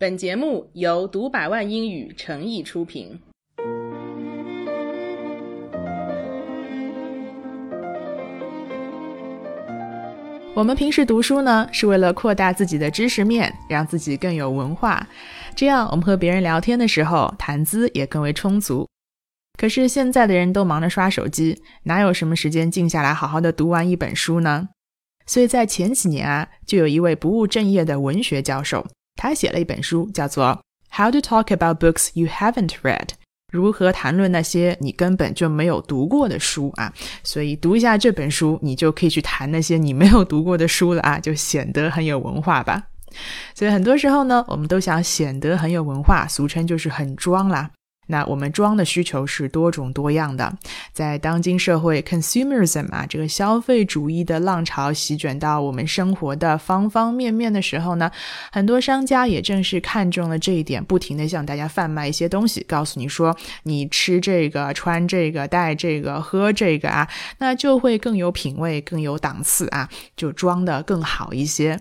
本节目由读百万英语诚意出品。我们平时读书呢，是为了扩大自己的知识面，让自己更有文化。这样，我们和别人聊天的时候，谈资也更为充足。可是现在的人都忙着刷手机，哪有什么时间静下来好好的读完一本书呢？所以在前几年啊，就有一位不务正业的文学教授。他写了一本书，叫做《How to Talk About Books You Haven't Read》，如何谈论那些你根本就没有读过的书啊。所以读一下这本书，你就可以去谈那些你没有读过的书了啊，就显得很有文化吧。所以很多时候呢，我们都想显得很有文化，俗称就是很装啦。那我们装的需求是多种多样的，在当今社会，consumerism 啊，这个消费主义的浪潮席卷到我们生活的方方面面的时候呢，很多商家也正是看中了这一点，不停的向大家贩卖一些东西，告诉你说，你吃这个、穿这个、戴这个、喝这个啊，那就会更有品味、更有档次啊，就装的更好一些。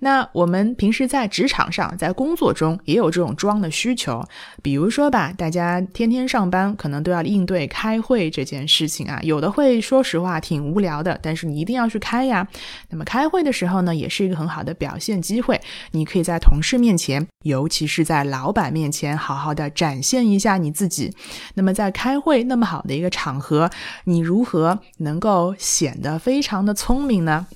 那我们平时在职场上，在工作中也有这种装的需求。比如说吧，大家天天上班，可能都要应对开会这件事情啊。有的会说实话挺无聊的，但是你一定要去开呀。那么开会的时候呢，也是一个很好的表现机会。你可以在同事面前，尤其是在老板面前，好好的展现一下你自己。那么在开会那么好的一个场合，你如何能够显得非常的聪明呢？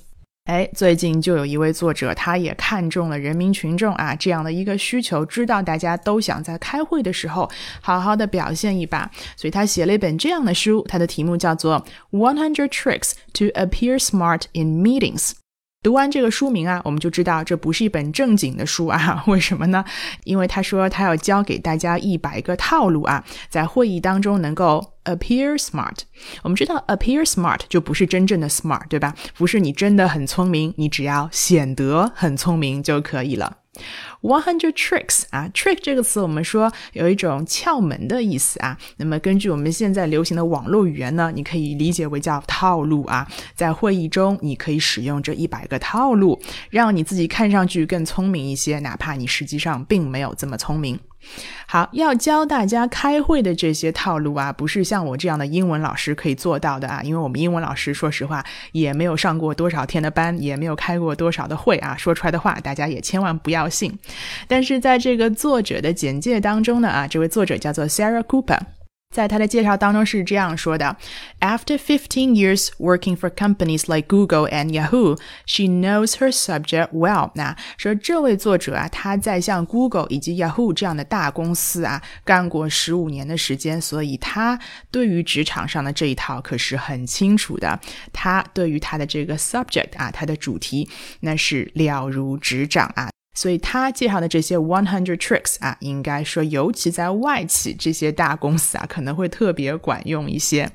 哎，最近就有一位作者，他也看中了人民群众啊这样的一个需求，知道大家都想在开会的时候好好的表现一把，所以他写了一本这样的书，它的题目叫做《One Hundred Tricks to Appear Smart in Meetings》。读完这个书名啊，我们就知道这不是一本正经的书啊。为什么呢？因为他说他要教给大家一百个套路啊，在会议当中能够 appear smart。我们知道 appear smart 就不是真正的 smart，对吧？不是你真的很聪明，你只要显得很聪明就可以了。One hundred tricks 啊，trick 这个词我们说有一种窍门的意思啊。那么根据我们现在流行的网络语言呢，你可以理解为叫套路啊。在会议中，你可以使用这一百个套路，让你自己看上去更聪明一些，哪怕你实际上并没有这么聪明。好，要教大家开会的这些套路啊，不是像我这样的英文老师可以做到的啊，因为我们英文老师说实话也没有上过多少天的班，也没有开过多少的会啊，说出来的话大家也千万不要信。但是在这个作者的简介当中呢，啊，这位作者叫做 Sarah Cooper。在他的介绍当中是这样说的：After fifteen years working for companies like Google and Yahoo, she knows her subject well。那说这位作者啊，他在像 Google 以及 Yahoo 这样的大公司啊干过十五年的时间，所以他对于职场上的这一套可是很清楚的。他对于他的这个 subject 啊，他的主题那是了如指掌啊。所以他介绍的这些 one hundred tricks 啊，应该说，尤其在外企这些大公司啊，可能会特别管用一些。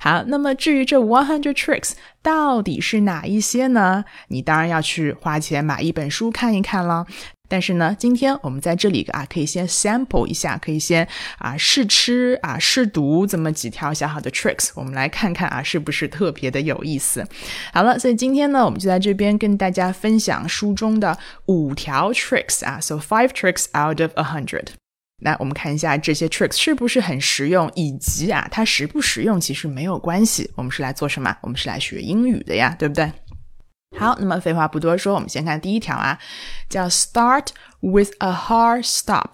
好，那么至于这 one hundred tricks 到底是哪一些呢？你当然要去花钱买一本书看一看了。但是呢，今天我们在这里啊，可以先 sample 一下，可以先啊试吃啊试读这么几条小小的 tricks，我们来看看啊是不是特别的有意思。好了，所以今天呢，我们就在这边跟大家分享书中的五条 tricks 啊，so five tricks out of a hundred。那我们看一下这些 tricks 是不是很实用，以及啊它实不实用其实没有关系，我们是来做什么？我们是来学英语的呀，对不对？好，那么废话不多说，我们先看第一条啊，叫 Start with a hard stop。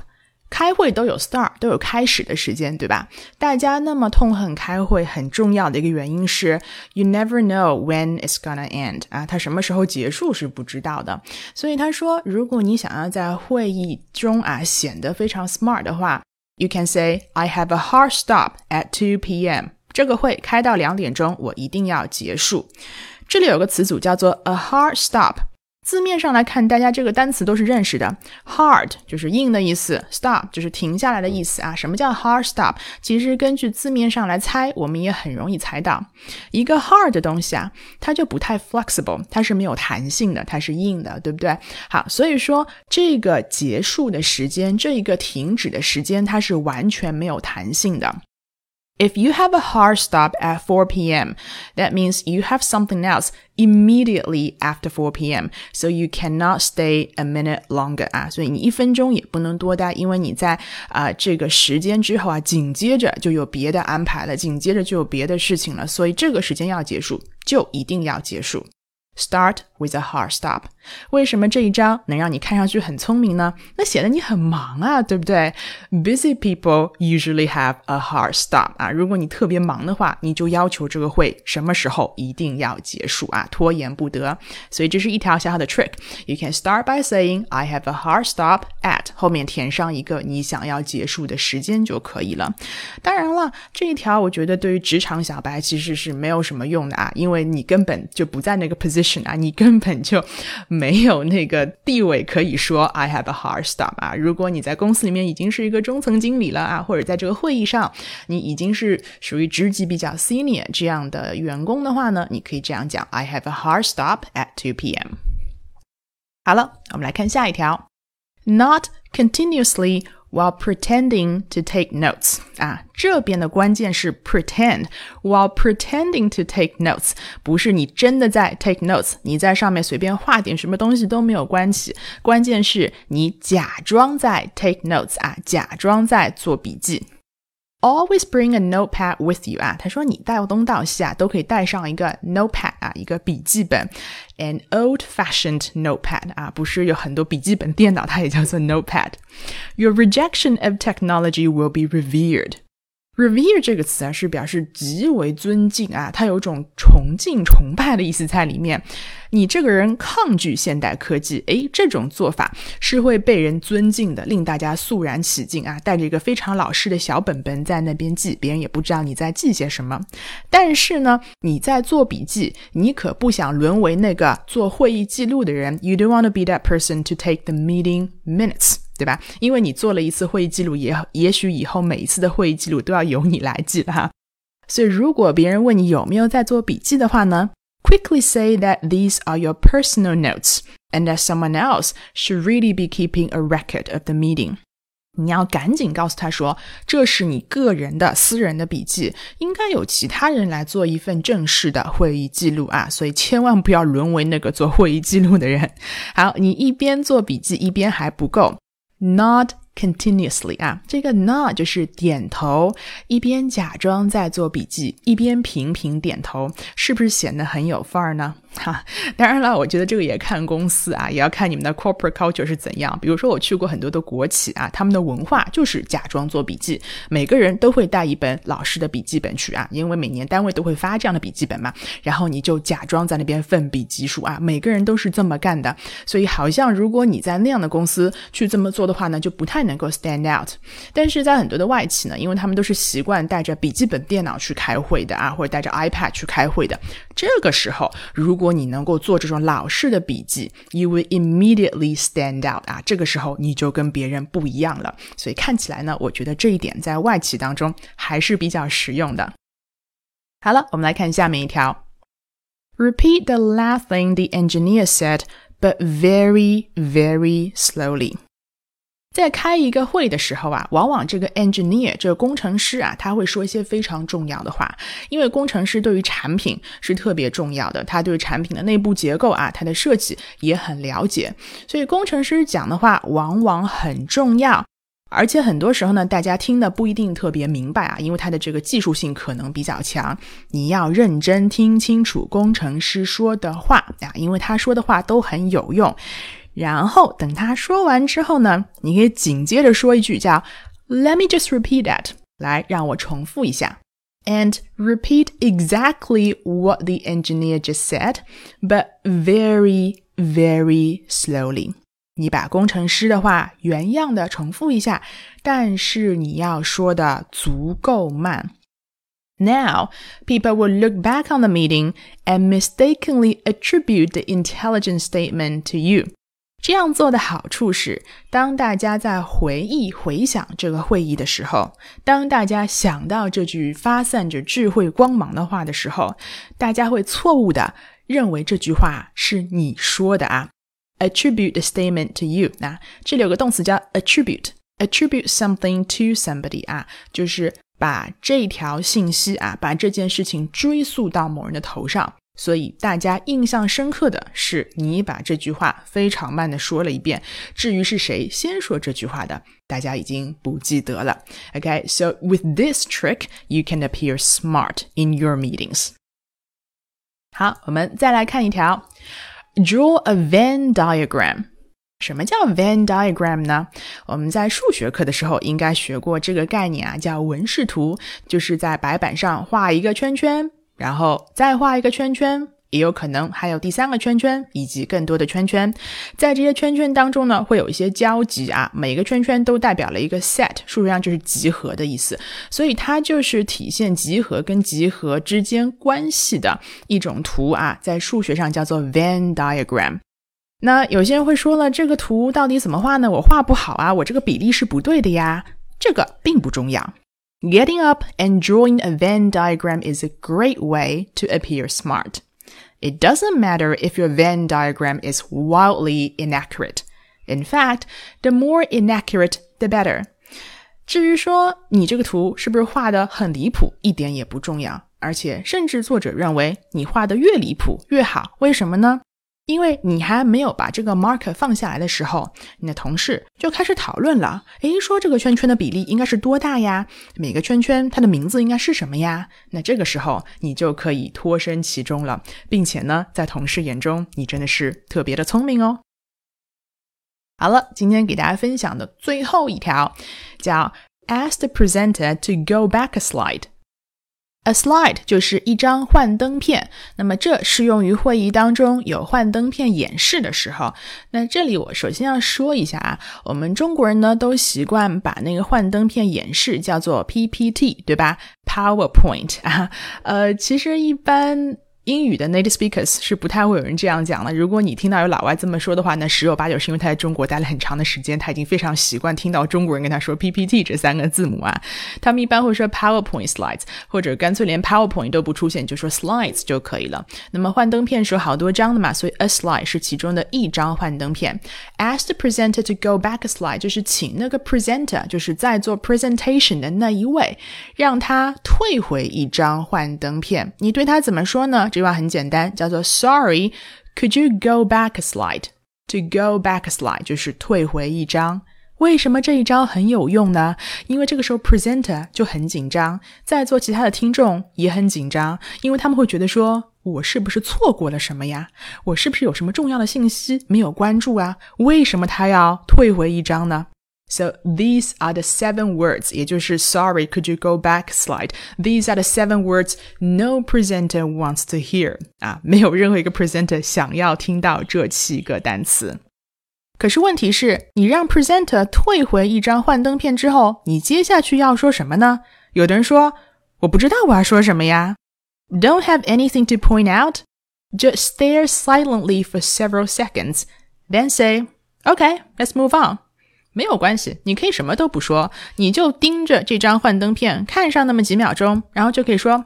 开会都有 start，都有开始的时间，对吧？大家那么痛恨开会，很重要的一个原因是，you never know when it's gonna end 啊，它什么时候结束是不知道的。所以他说，如果你想要在会议中啊显得非常 smart 的话，you can say I have a hard stop at two p.m. 这个会开到两点钟，我一定要结束。这里有个词组叫做 a hard stop，字面上来看，大家这个单词都是认识的。hard 就是硬的意思，stop 就是停下来的意思啊。什么叫 hard stop？其实根据字面上来猜，我们也很容易猜到，一个 hard 的东西啊，它就不太 flexible，它是没有弹性的，它是硬的，对不对？好，所以说这个结束的时间，这一个停止的时间，它是完全没有弹性的。If you have a hard stop at 4 p.m., that means you have something else immediately after 4 p.m., so you cannot stay a minute longer 啊，所以你一分钟也不能多待，因为你在啊、呃、这个时间之后啊，紧接着就有别的安排了，紧接着就有别的事情了，所以这个时间要结束，就一定要结束。 Start with a hard stop。为什么这一招能让你看上去很聪明呢？那显得你很忙啊，对不对？Busy people usually have a hard stop 啊。如果你特别忙的话，你就要求这个会什么时候一定要结束啊，拖延不得。所以这是一条小小的 trick。You can start by saying I have a hard stop at，后面填上一个你想要结束的时间就可以了。当然了，这一条我觉得对于职场小白其实是没有什么用的啊，因为你根本就不在那个 position。啊，你根本就没有那个地位可以说 I have a hard stop 啊。如果你在公司里面已经是一个中层经理了啊，或者在这个会议上你已经是属于职级比较 senior 这样的员工的话呢，你可以这样讲 I have a hard stop at 2 p.m. 好了，我们来看下一条，Not continuously while pretending to take notes 啊，这边的关键是 pretend while pretending to take notes，不是你真的在 take notes，你在上面随便画点什么东西都没有关系，关键是你假装在 take notes 啊，假装在做笔记。Always bring a notepad with you 啊，他说你到东到西啊都可以带上一个 notepad 啊，一个笔记本，an old-fashioned notepad 啊，不是有很多笔记本电脑，它也叫做 notepad。Your rejection of technology will be revered。 Revere 这个词啊，是表示极为尊敬啊，它有种崇敬、崇拜的意思在里面。你这个人抗拒现代科技，诶，这种做法是会被人尊敬的，令大家肃然起敬啊。带着一个非常老式的小本本在那边记，别人也不知道你在记些什么。但是呢，你在做笔记，你可不想沦为那个做会议记录的人。You don't want to be that person to take the meeting minutes. 对吧？因为你做了一次会议记录，也也许以后每一次的会议记录都要由你来记了哈。所以，如果别人问你有没有在做笔记的话呢，quickly say that these are your personal notes and that someone else should really be keeping a record of the meeting。你要赶紧告诉他说，这是你个人的私人的笔记，应该有其他人来做一份正式的会议记录啊，所以千万不要沦为那个做会议记录的人。好，你一边做笔记一边还不够。Not continuously 啊，这个 not 就是点头，一边假装在做笔记，一边频频点头，是不是显得很有范儿呢？哈，当然了，我觉得这个也看公司啊，也要看你们的 corporate culture 是怎样。比如说，我去过很多的国企啊，他们的文化就是假装做笔记，每个人都会带一本老师的笔记本去啊，因为每年单位都会发这样的笔记本嘛。然后你就假装在那边奋笔疾书啊，每个人都是这么干的。所以，好像如果你在那样的公司去这么做的话呢，就不太能够 stand out。但是在很多的外企呢，因为他们都是习惯带着笔记本电脑去开会的啊，或者带着 iPad 去开会的，这个时候如果果你能够做这种老式的笔记，you will immediately stand out 啊，这个时候你就跟别人不一样了。所以看起来呢，我觉得这一点在外企当中还是比较实用的。好了，我们来看下面一条：Repeat the last thing the engineer said, but very, very slowly. 在开一个会的时候啊，往往这个 engineer 这个工程师啊，他会说一些非常重要的话，因为工程师对于产品是特别重要的，他对产品的内部结构啊，它的设计也很了解，所以工程师讲的话往往很重要，而且很多时候呢，大家听的不一定特别明白啊，因为它的这个技术性可能比较强，你要认真听清楚工程师说的话啊，因为他说的话都很有用。然后等他说完之后呢，你可以紧接着说一句叫 "Let me just repeat that"，来让我重复一下，and repeat exactly what the engineer just said, but very, very slowly。你把工程师的话原样的重复一下，但是你要说的足够慢。Now, people will look back on the meeting and mistakenly attribute the intelligent statement to you. 这样做的好处是，当大家在回忆、回想这个会议的时候，当大家想到这句发散着智慧光芒的话的时候，大家会错误的认为这句话是你说的啊。Attribute the statement to you 啊，这里有个动词叫 attribute，attribute something to somebody 啊，就是把这条信息啊，把这件事情追溯到某人的头上。所以大家印象深刻的是，你把这句话非常慢的说了一遍。至于是谁先说这句话的，大家已经不记得了。OK，so with this trick, you can appear smart in your meetings. 好，我们再来看一条，Draw a Venn diagram。什么叫 Venn diagram 呢？我们在数学课的时候应该学过这个概念啊，叫纹饰图，就是在白板上画一个圈圈。然后再画一个圈圈，也有可能还有第三个圈圈，以及更多的圈圈。在这些圈圈当中呢，会有一些交集啊，每个圈圈都代表了一个 set，数学上就是集合的意思。所以它就是体现集合跟集合之间关系的一种图啊，在数学上叫做 Venn diagram。那有些人会说了，这个图到底怎么画呢？我画不好啊，我这个比例是不对的呀。这个并不重要。Getting up and drawing a Venn diagram is a great way to appear smart. It doesn't matter if your Venn diagram is wildly inaccurate. In fact, the more inaccurate, the better. 至于说你这个图是不是画的很离谱，一点也不重要，而且甚至作者认为你画的越离谱越好。为什么呢？ 因为你还没有把这个 mark 放下来的时候，你的同事就开始讨论了。诶，说这个圈圈的比例应该是多大呀？每个圈圈它的名字应该是什么呀？那这个时候你就可以脱身其中了，并且呢，在同事眼中你真的是特别的聪明哦。好了，今天给大家分享的最后一条叫 ask the presenter to go back a slide。A slide 就是一张幻灯片，那么这适用于会议当中有幻灯片演示的时候。那这里我首先要说一下啊，我们中国人呢都习惯把那个幻灯片演示叫做 PPT，对吧？PowerPoint 啊，呃，其实一般。英语的 native speakers 是不太会有人这样讲了。如果你听到有老外这么说的话，那十有八九是因为他在中国待了很长的时间，他已经非常习惯听到中国人跟他说 PPT 这三个字母啊。他们一般会说 PowerPoint slides，或者干脆连 PowerPoint 都不出现，就说 slides 就可以了。那么幻灯片是有好多张的嘛，所以 a slide 是其中的一张幻灯片。Ask the presenter to go back a slide，就是请那个 presenter，就是在做 presentation 的那一位，让他退回一张幻灯片。你对他怎么说呢？这句话很简单，叫做 Sorry, could you go back a slide? To go back a slide 就是退回一张。为什么这一招很有用呢？因为这个时候 presenter 就很紧张，在座其他的听众也很紧张，因为他们会觉得说，我是不是错过了什么呀？我是不是有什么重要的信息没有关注啊？为什么他要退回一张呢 ？So these are the seven words，也就是 Sorry, could you go back slide? These are the seven words no presenter wants to hear。啊，没有任何一个 presenter 想要听到这七个单词。可是问题是，你让 presenter 退回一张幻灯片之后，你接下去要说什么呢？有的人说，我不知道我要说什么呀。Don't have anything to point out. Just stare silently for several seconds, then say, "Okay, let's move on." 没有关系，你可以什么都不说，你就盯着这张幻灯片看上那么几秒钟，然后就可以说：“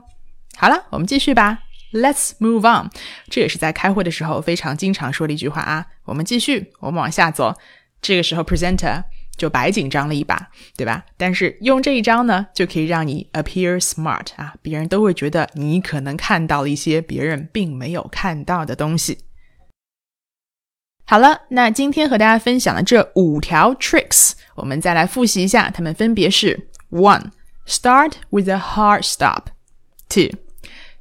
好了，我们继续吧，Let's move on。”这也是在开会的时候非常经常说的一句话啊。我们继续，我们往下走。这个时候，presenter 就白紧张了一把，对吧？但是用这一招呢，就可以让你 appear smart 啊，别人都会觉得你可能看到了一些别人并没有看到的东西。好了，那今天和大家分享的这五条 tricks，我们再来复习一下，它们分别是：one, start with a hard stop; two,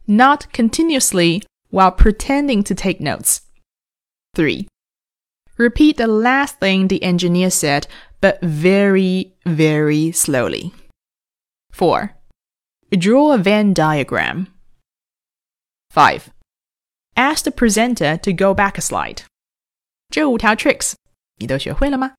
not continuously while pretending to take notes; three, repeat the last thing the engineer said, but very, very slowly; four, draw a Venn diagram; five, ask the presenter to go back a slide. 这五条 tricks 你都学会了吗？